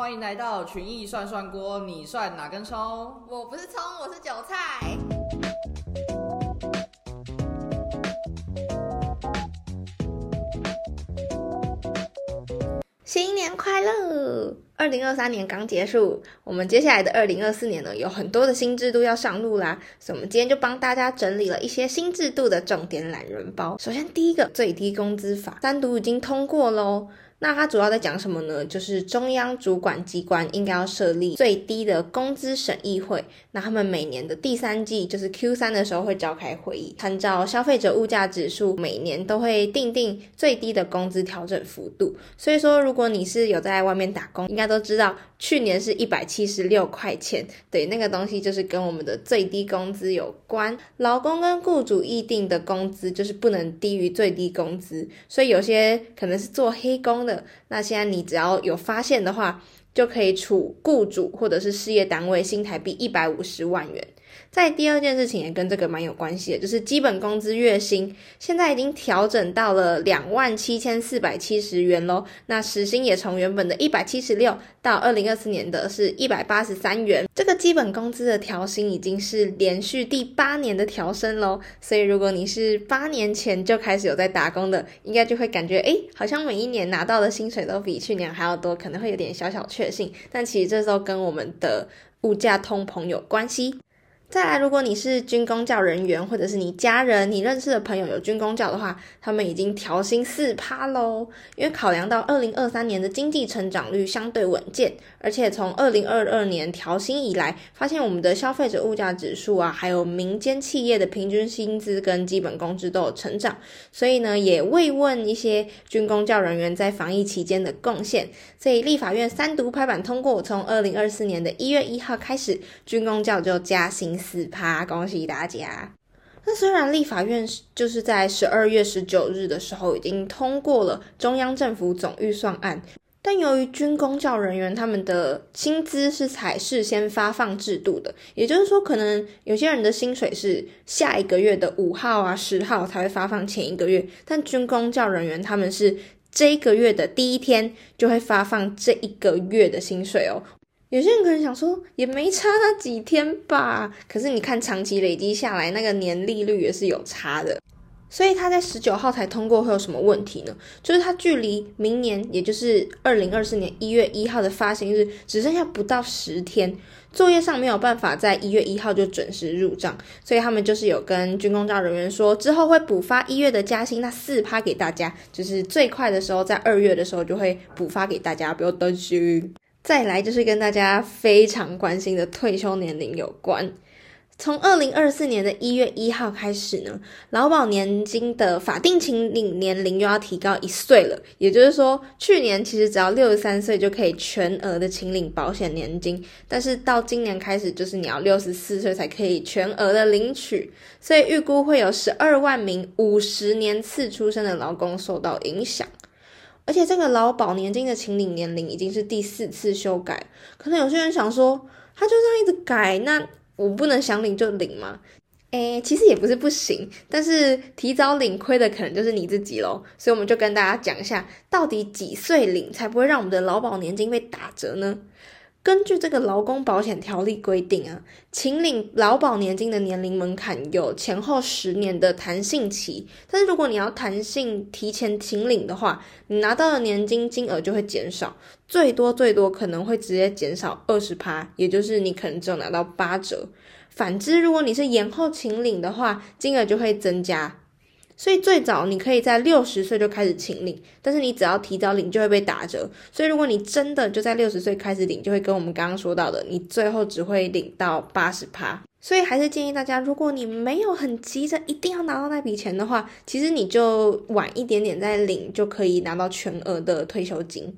欢迎来到群艺涮涮锅，你涮哪根葱？我不是葱，我是韭菜。新年快乐！二零二三年刚结束，我们接下来的二零二四年呢，有很多的新制度要上路啦。所以，我们今天就帮大家整理了一些新制度的重点懒人包。首先，第一个最低工资法单独已经通过喽。那它主要在讲什么呢？就是中央主管机关应该要设立最低的工资审议会。那他们每年的第三季，就是 Q 三的时候会召开会议，参照消费者物价指数，每年都会定定最低的工资调整幅度。所以说，如果你是有在外面打工，应该都知道，去年是一百七十六块钱。对，那个东西就是跟我们的最低工资有关。劳工跟雇主议定的工资就是不能低于最低工资。所以有些可能是做黑工的。那现在你只要有发现的话，就可以处雇主或者是事业单位新台币一百五十万元。在第二件事情也跟这个蛮有关系的，就是基本工资月薪现在已经调整到了两万七千四百七十元喽。那时薪也从原本的一百七十六到二零二四年的是一百八十三元。这个基本工资的调薪已经是连续第八年的调升喽。所以如果你是八年前就开始有在打工的，应该就会感觉哎，好像每一年拿到的薪水都比去年还要多，可能会有点小小确幸。但其实这时候跟我们的物价通膨有关系。再来，如果你是军工教人员，或者是你家人、你认识的朋友有军工教的话，他们已经调薪四趴喽。因为考量到二零二三年的经济成长率相对稳健，而且从二零二二年调薪以来，发现我们的消费者物价指数啊，还有民间企业的平均薪资跟基本工资都有成长，所以呢，也慰问一些军工教人员在防疫期间的贡献。所以立法院三读拍板通过，从二零二四年的一月一号开始，军工教就加薪。四趴，恭喜大家！那虽然立法院就是在十二月十九日的时候已经通过了中央政府总预算案，但由于军工教人员他们的薪资是采事先发放制度的，也就是说，可能有些人的薪水是下一个月的五号啊、十号才会发放前一个月，但军工教人员他们是这一个月的第一天就会发放这一个月的薪水哦。有些人可能想说，也没差那几天吧。可是你看，长期累积下来，那个年利率也是有差的。所以他在十九号才通过，会有什么问题呢？就是它距离明年，也就是二零二四年一月一号的发行日，只剩下不到十天，作业上没有办法在一月一号就准时入账。所以他们就是有跟军工教人员说，之后会补发一月的加薪那四趴给大家，就是最快的时候在二月的时候就会补发给大家，不用担心。再来就是跟大家非常关心的退休年龄有关。从二零二四年的一月一号开始呢，劳保年金的法定请领年龄又要提高一岁了。也就是说，去年其实只要六十三岁就可以全额的请领保险年金，但是到今年开始，就是你要六十四岁才可以全额的领取。所以预估会有十二万名五十年次出生的劳工受到影响。而且这个劳保年金的请领年龄已经是第四次修改，可能有些人想说，他就这样一直改，那我不能想领就领吗？诶，其实也不是不行，但是提早领亏的可能就是你自己喽。所以我们就跟大家讲一下，到底几岁领才不会让我们的劳保年金被打折呢？根据这个劳工保险条例规定啊，请领劳保年金的年龄门槛有前后十年的弹性期，但是如果你要弹性提前请领的话，你拿到的年金金额就会减少，最多最多可能会直接减少二十趴，也就是你可能只有拿到八折。反之，如果你是延后请领的话，金额就会增加。所以最早你可以在六十岁就开始请领，但是你只要提早领就会被打折。所以如果你真的就在六十岁开始领，就会跟我们刚刚说到的，你最后只会领到八十趴。所以还是建议大家，如果你没有很急着一定要拿到那笔钱的话，其实你就晚一点点再领，就可以拿到全额的退休金。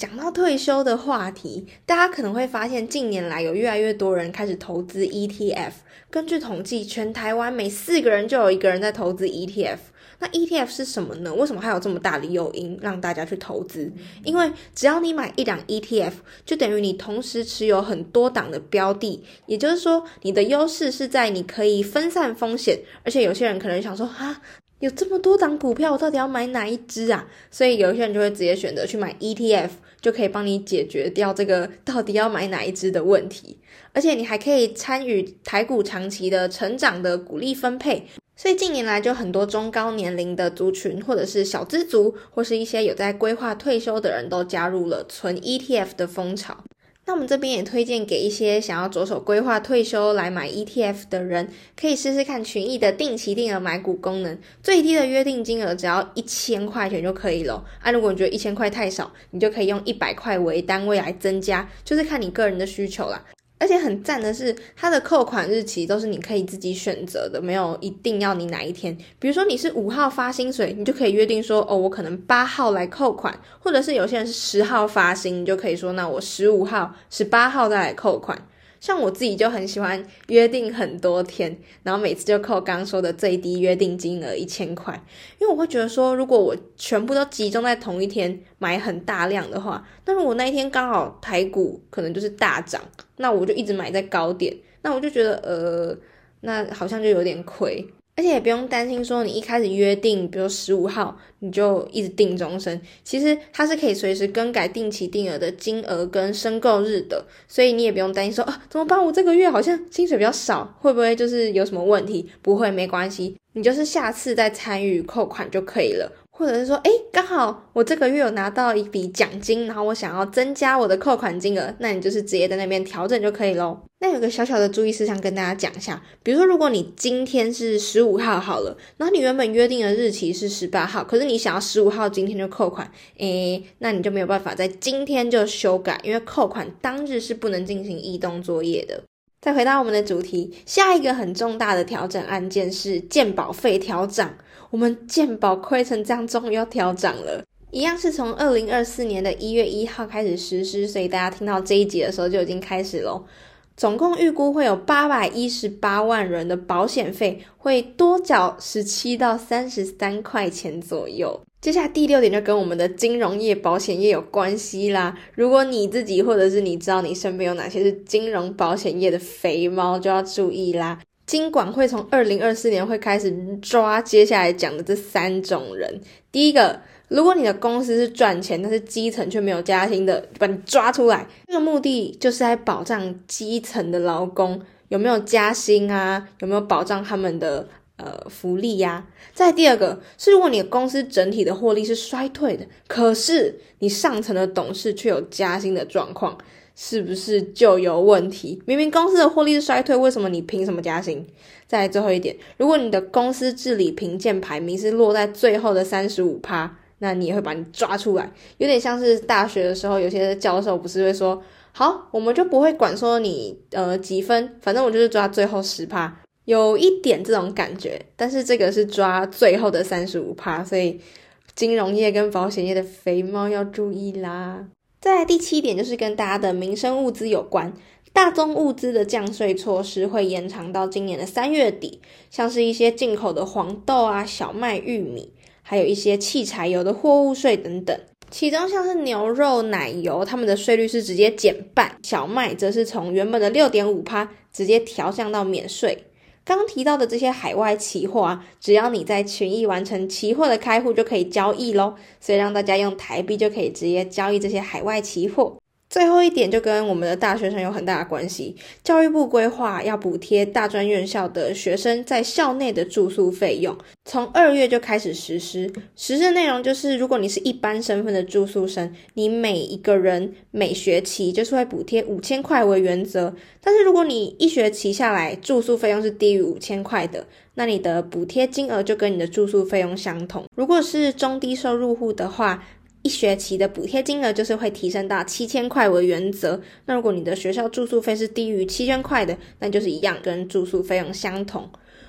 讲到退休的话题，大家可能会发现近年来有越来越多人开始投资 ETF。根据统计，全台湾每四个人就有一个人在投资 ETF。那 ETF 是什么呢？为什么还有这么大的诱因让大家去投资？因为只要你买一档 ETF，就等于你同时持有很多档的标的。也就是说，你的优势是在你可以分散风险，而且有些人可能想说，哈。有这么多档股票，我到底要买哪一只啊？所以有些人就会直接选择去买 ETF，就可以帮你解决掉这个到底要买哪一只的问题。而且你还可以参与台股长期的成长的股利分配。所以近年来就很多中高年龄的族群，或者是小资族，或是一些有在规划退休的人都加入了存 ETF 的风潮。那我们这边也推荐给一些想要着手规划退休来买 ETF 的人，可以试试看群益的定期定额买股功能，最低的约定金额只要一千块钱就可以了。啊，如果你觉得一千块太少，你就可以用一百块为单位来增加，就是看你个人的需求啦。而且很赞的是，它的扣款日期都是你可以自己选择的，没有一定要你哪一天。比如说你是五号发薪水，你就可以约定说，哦，我可能八号来扣款，或者是有些人是十号发薪，你就可以说，那我十五号、十八号再来扣款。像我自己就很喜欢约定很多天，然后每次就扣刚刚说的最低约定金额一千块，因为我会觉得说，如果我全部都集中在同一天买很大量的话，那如果那一天刚好台股可能就是大涨，那我就一直买在高点，那我就觉得呃，那好像就有点亏。而且也不用担心说你一开始约定，比如十五号你就一直定终身，其实它是可以随时更改定期定额的金额跟申购日的，所以你也不用担心说啊怎么办？我这个月好像薪水比较少，会不会就是有什么问题？不会，没关系，你就是下次再参与扣款就可以了。或者是说，哎，刚好我这个月有拿到一笔奖金，然后我想要增加我的扣款金额，那你就是直接在那边调整就可以喽。那有个小小的注意事项跟大家讲一下，比如说，如果你今天是十五号好了，然后你原本约定的日期是十八号，可是你想要十五号今天就扣款，诶，那你就没有办法在今天就修改，因为扣款当日是不能进行异动作业的。再回到我们的主题，下一个很重大的调整案件是鉴保费调涨。我们鉴保亏成这样，终于要调涨了。一样是从二零二四年的一月一号开始实施，所以大家听到这一集的时候就已经开始喽。总共预估会有八百一十八万人的保险费会多缴十七到三十三块钱左右。接下来第六点就跟我们的金融业、保险业有关系啦。如果你自己或者是你知道你身边有哪些是金融保险业的肥猫，就要注意啦。金管会从二零二四年会开始抓接下来讲的这三种人。第一个，如果你的公司是赚钱，但是基层却没有加薪的，把你抓出来。这个目的就是在保障基层的劳工有没有加薪啊，有没有保障他们的呃福利呀。再第二个是，如果你的公司整体的获利是衰退的，可是你上层的董事却有加薪的状况。是不是就有问题？明明公司的获利是衰退，为什么你凭什么加薪？再最后一点，如果你的公司治理评鉴排名是落在最后的三十五趴，那你也会把你抓出来，有点像是大学的时候，有些教授不是会说，好，我们就不会管说你呃几分，反正我就是抓最后十趴，有一点这种感觉。但是这个是抓最后的三十五趴，所以金融业跟保险业的肥猫要注意啦。再来第七点就是跟大家的民生物资有关，大宗物资的降税措施会延长到今年的三月底，像是一些进口的黄豆啊、小麦、玉米，还有一些汽柴油的货物税等等。其中像是牛肉、奶油，他们的税率是直接减半，小麦则是从原本的六点五趴直接调降到免税。刚提到的这些海外期货啊，只要你在群益完成期货的开户就可以交易喽，所以让大家用台币就可以直接交易这些海外期货。最后一点就跟我们的大学生有很大的关系。教育部规划要补贴大专院校的学生在校内的住宿费用，从二月就开始实施。实施内容就是，如果你是一般身份的住宿生，你每一个人每学期就是会补贴五千块为原则。但是如果你一学期下来住宿费用是低于五千块的，那你的补贴金额就跟你的住宿费用相同。如果是中低收入户的话，一学期的补贴金额就是会提升到七千块为原则。那如果你的学校住宿费是低于七千块的，那就是一样，跟住宿费用相同。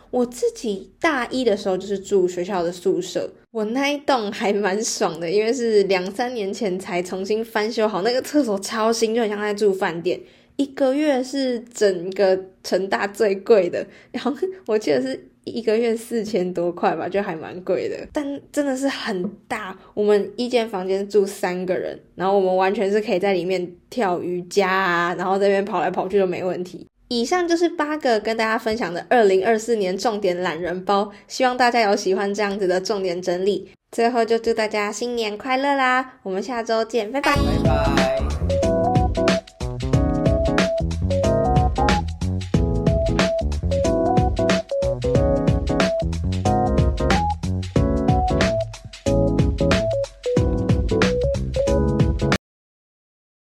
我自己大一的时候就是住学校的宿舍，我那一栋还蛮爽的，因为是两三年前才重新翻修好，那个厕所超新，就很像在住饭店。一个月是整个成大最贵的，然后我记得是。一个月四千多块吧，就还蛮贵的，但真的是很大。我们一间房间住三个人，然后我们完全是可以在里面跳瑜伽啊，然后这边跑来跑去都没问题。以上就是八个跟大家分享的二零二四年重点懒人包，希望大家有喜欢这样子的重点整理。最后就祝大家新年快乐啦！我们下周见，拜拜。拜拜。